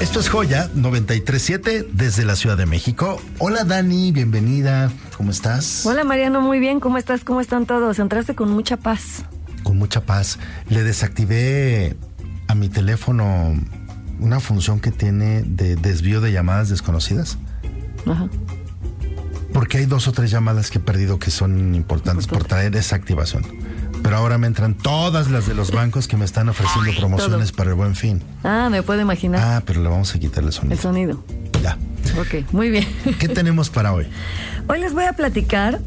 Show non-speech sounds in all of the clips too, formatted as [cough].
Esto es Joya 937 desde la Ciudad de México. Hola Dani, bienvenida. ¿Cómo estás? Hola Mariano, muy bien. ¿Cómo estás? ¿Cómo están todos? Entraste con mucha paz. Con mucha paz. Le desactivé a mi teléfono una función que tiene de desvío de llamadas desconocidas. Ajá. Porque hay dos o tres llamadas que he perdido que son importantes por traer esa activación. Pero ahora me entran todas las de los bancos que me están ofreciendo promociones para el buen fin. Ah, me puedo imaginar. Ah, pero le vamos a quitar el sonido. El sonido. Ya. Ok, muy bien. ¿Qué tenemos para hoy? Hoy les voy a platicar.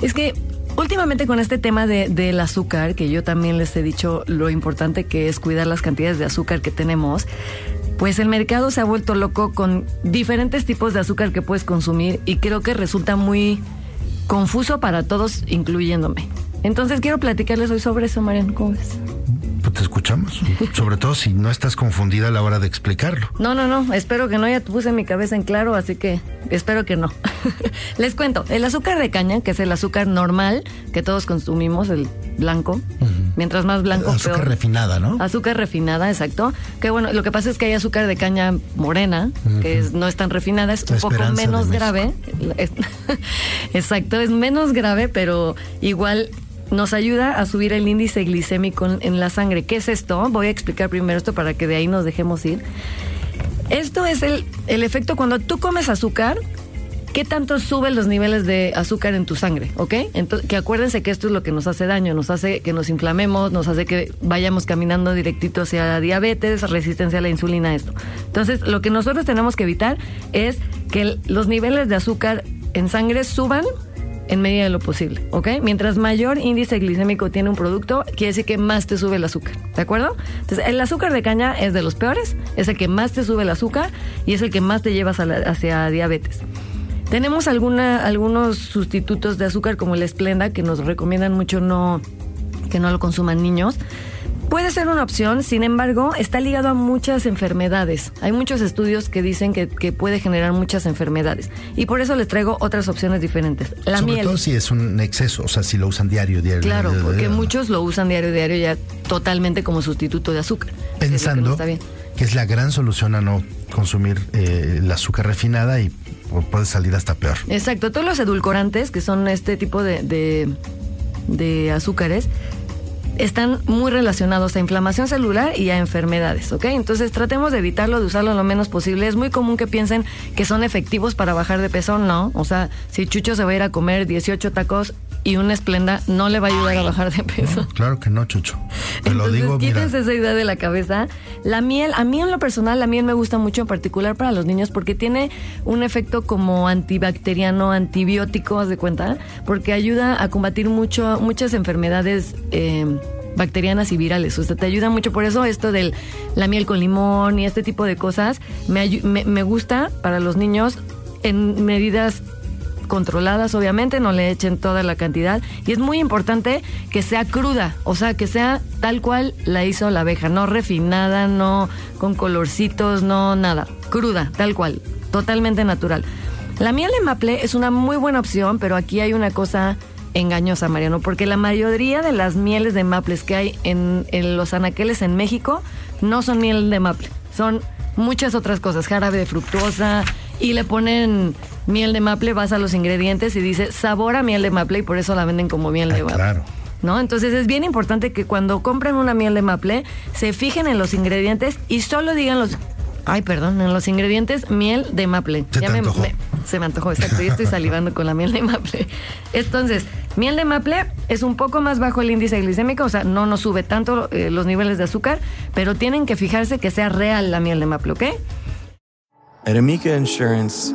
Es que últimamente con este tema de, del azúcar, que yo también les he dicho lo importante que es cuidar las cantidades de azúcar que tenemos, pues el mercado se ha vuelto loco con diferentes tipos de azúcar que puedes consumir y creo que resulta muy confuso para todos, incluyéndome. Entonces quiero platicarles hoy sobre eso, Mariano. ¿Cómo ves? Pues te escuchamos. [laughs] Sobre todo si no estás confundida a la hora de explicarlo. No, no, no. Espero que no. Ya te puse mi cabeza en claro, así que espero que no. [laughs] Les cuento. El azúcar de caña, que es el azúcar normal que todos consumimos, el blanco. Mientras más blanco, Azúcar peor. refinada, ¿no? Azúcar refinada, exacto. Que bueno, lo que pasa es que hay azúcar de caña morena, que es- no es tan refinada, es La un poco menos grave. [laughs] Exacto, es menos grave, pero igual nos ayuda a subir el índice glicémico en, la sangre. ¿Qué es esto? Voy a explicar primero esto para que de ahí nos dejemos ir. Esto es el, el efecto cuando tú comes azúcar. ¿Qué tanto suben los niveles de azúcar en tu sangre? ¿Ok? Que acuérdense que esto es lo que nos hace daño, nos hace que nos inflamemos, nos hace que vayamos caminando directito hacia diabetes, resistencia a la insulina, esto. Entonces, lo que nosotros tenemos que evitar es que los niveles de azúcar en sangre suban en medida de lo posible, ¿ok? Mientras mayor índice glicémico tiene un producto, quiere decir que más te sube el azúcar, ¿de acuerdo? Entonces, el azúcar de caña es de los peores, es el que más te sube el azúcar y es el que más te llevas hacia diabetes. Tenemos algunos sustitutos de azúcar como el Esplenda que nos recomiendan mucho no, que no lo consuman niños. Puede ser una opción, sin embargo, está ligado a muchas enfermedades. Hay muchos estudios que dicen que, que puede generar muchas enfermedades. Y por eso les traigo otras opciones diferentes. La Sobre miel. todo si es un exceso, o sea, si lo usan diario, diario. Claro, diario, porque diario. muchos lo usan diario, diario ya totalmente como sustituto de azúcar. que no Pensando está bien. que es la gran solución a no consumir eh, el azúcar refinada y pu- puede salir hasta peor. Exacto, todos los edulcorantes, que son este tipo de, de, de azúcares, están muy relacionados a inflamación celular y a enfermedades, ¿ok? Entonces tratemos de evitarlo, de usarlo lo menos posible. Es muy común que piensen que son efectivos para bajar de peso, no. O sea, si Chucho se va a ir a comer 18 tacos y una esplenda, no le va a ayudar a bajar de peso. Claro que no, Chucho. Te lo digo, mira. quítense esa idea de la cabeza. La miel, a mí en lo personal, la miel me gusta mucho, en particular para los niños, porque tiene un efecto como antibacteriano, antibiótico, haz de cuenta, porque ayuda a combatir mucho, muchas enfermedades. eh, bacterianas y virales, o sea, te ayuda mucho por eso esto de la miel con limón y este tipo de cosas me, me gusta para los niños en medidas controladas, obviamente, no le echen toda la cantidad. Y es muy importante que sea cruda, o sea, que sea tal cual la hizo la abeja, no refinada, no con colorcitos, no nada, cruda, tal cual, totalmente natural. La miel de maple es una muy buena opción, pero aquí hay una cosa engañosa, Mariano, porque la mayoría de las mieles de maples que hay en, los anaqueles en México no son miel de maple, son muchas otras cosas, jarabe de fructuosa, y le ponen miel de maple, vas a los ingredientes y dice sabor a miel de maple y por eso la venden como miel de Ah, maple. claro. ¿no? Entonces es bien importante que cuando compren una miel de maple se fijen en los ingredientes y solo digan los Ay, perdón, en los ingredientes miel de maple. Se te me, antojó. me- se me antojó, exacto. Yo estoy salivando con la miel de maple. Entonces, miel de maple es un poco más bajo el índice glicémico, o sea, no nos sube tanto eh, los niveles de azúcar, pero tienen que fijarse que sea real la miel de maple, ¿ok? At Amica Insurance,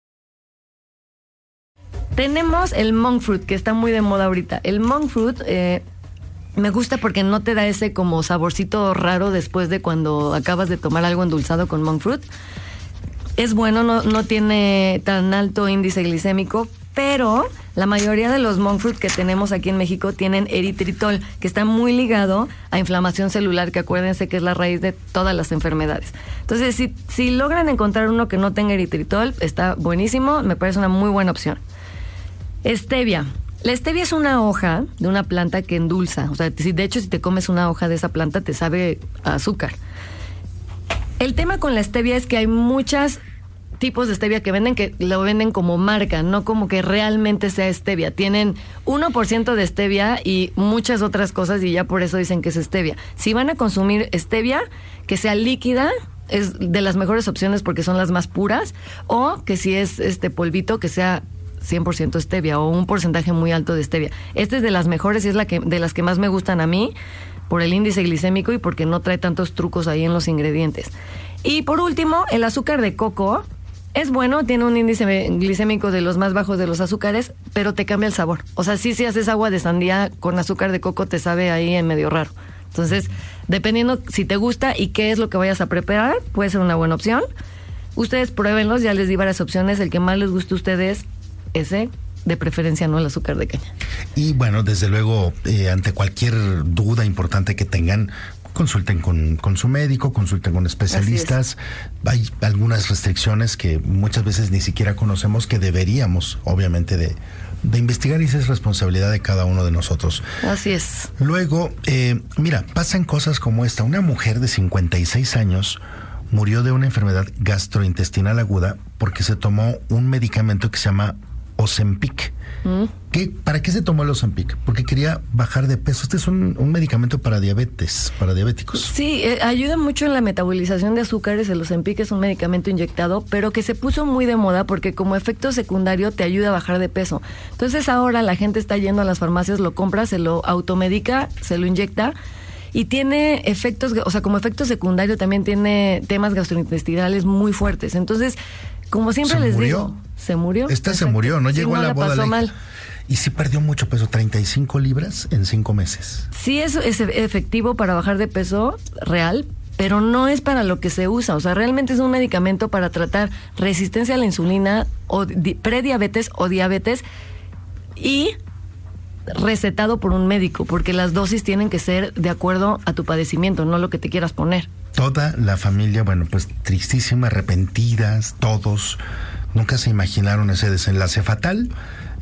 Tenemos el monk fruit, que está muy de moda ahorita. El monk fruit eh, me gusta porque no te da ese como saborcito raro después de cuando acabas de tomar algo endulzado con monk fruit. Es bueno, no, no tiene tan alto índice glicémico, pero la mayoría de los monk fruit que tenemos aquí en México tienen eritritol, que está muy ligado a inflamación celular, que acuérdense que es la raíz de todas las enfermedades. Entonces, si, si logran encontrar uno que no tenga eritritol, está buenísimo, me parece una muy buena opción. Stevia. La stevia es una hoja de una planta que endulza. O sea, de hecho, si te comes una hoja de esa planta, te sabe azúcar. El tema con la stevia es que hay muchos tipos de stevia que venden que lo venden como marca, no como que realmente sea stevia. Tienen 1% de stevia y muchas otras cosas y ya por eso dicen que es stevia. Si van a consumir stevia, que sea líquida, es de las mejores opciones porque son las más puras, o que si es este polvito, que sea 100% stevia o un porcentaje muy alto de stevia. Esta es de las mejores y es la que de las que más me gustan a mí por el índice glicémico y porque no trae tantos trucos ahí en los ingredientes. Y por último, el azúcar de coco es bueno, tiene un índice glicémico de los más bajos de los azúcares, pero te cambia el sabor. O sea, sí, si haces agua de sandía con azúcar de coco, te sabe ahí en medio raro. Entonces, dependiendo si te gusta y qué es lo que vayas a preparar, puede ser una buena opción. Ustedes pruébenlos, ya les di varias opciones. El que más les guste a ustedes, ese, de preferencia no el azúcar de caña. Y bueno, desde luego, eh, ante cualquier duda importante que tengan, consulten con, con su médico, consulten con especialistas. Hay algunas restricciones que muchas veces ni siquiera conocemos que deberíamos, obviamente, de, de investigar y esa es responsabilidad de cada uno de nosotros. Así es. Luego, eh, mira, pasan cosas como esta. Una mujer de 56 años murió de una enfermedad gastrointestinal aguda porque se tomó un medicamento que se llama Ozempic. ¿Qué, ¿Para qué se tomó el Ozempic? Porque quería bajar de peso. Este es un, un medicamento para diabetes, para diabéticos. Sí, eh, ayuda mucho en la metabolización de azúcares. El Ozempic es un medicamento inyectado, pero que se puso muy de moda porque como efecto secundario te ayuda a bajar de peso. Entonces ahora la gente está yendo a las farmacias, lo compra, se lo automedica, se lo inyecta y tiene efectos, o sea, como efecto secundario también tiene temas gastrointestinales muy fuertes. Entonces, como siempre ¿Se les murió? digo, se murió. Esta se murió, no Sí, llegó a la la boda. pasó la mal. Y sí perdió mucho peso, 35 libras en 5 meses. Sí es, es efectivo para bajar de peso real, pero no es para lo que se usa. O sea, realmente es un medicamento para tratar resistencia a la insulina o di- prediabetes o diabetes y recetado por un médico, porque las dosis tienen que ser de acuerdo a tu padecimiento, no lo que te quieras poner. Toda la familia, bueno, pues tristísima, arrepentidas, todos. Nunca se imaginaron ese desenlace fatal.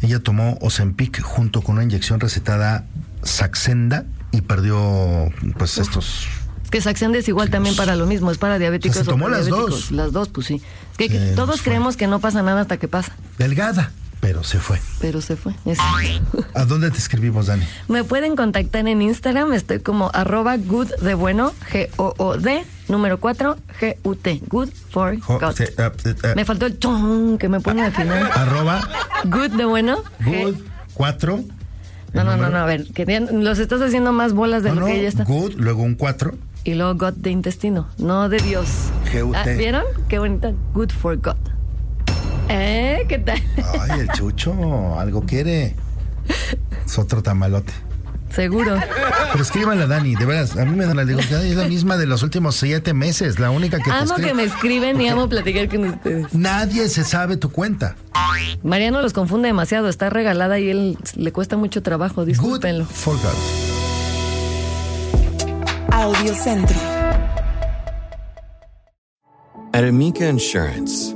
Ella tomó Ozempic junto con una inyección recetada Saxenda y perdió, pues, estos. Es que Saxenda es igual también para lo mismo, es para diabéticos O sea, se tomó o las dos. Las dos, pues sí. Es que, Sí, todos creemos que no pasa nada hasta que pasa, Delgada, pero se fue. pero se fue. Es- [laughs] ¿A dónde te escribimos, Dani? Me pueden contactar en Instagram, estoy como arroba good de bueno, G-O-O-D, número 4, G-U-T, good for Jo- God. se- ah, eh, ah, Me faltó el chon que me pone al final. [laughs] arroba Good de bueno, good G- 4 No, no, no, no, a ver, que ya los estás haciendo más bolas de No, lo no, que ya está. good, luego un 4. Y luego God de intestino, no de Dios. GUT. Ah, ¿Vieron? Qué bonita. Good for God. ¿Eh? ¿Qué tal? Ay, el chucho, algo quiere. Es otro tamalote. Seguro. Pero escríbanle a Dani, de veras, a mí me da la digo, es la misma de los últimos siete meses, la única que te Amo que me escriben y amo platicar con ustedes. Nadie se sabe tu cuenta. Mariano los confunde demasiado, está regalada y él le cuesta mucho trabajo, Good discúlpenlo. for God. Audio Centro. At Amica Insurance,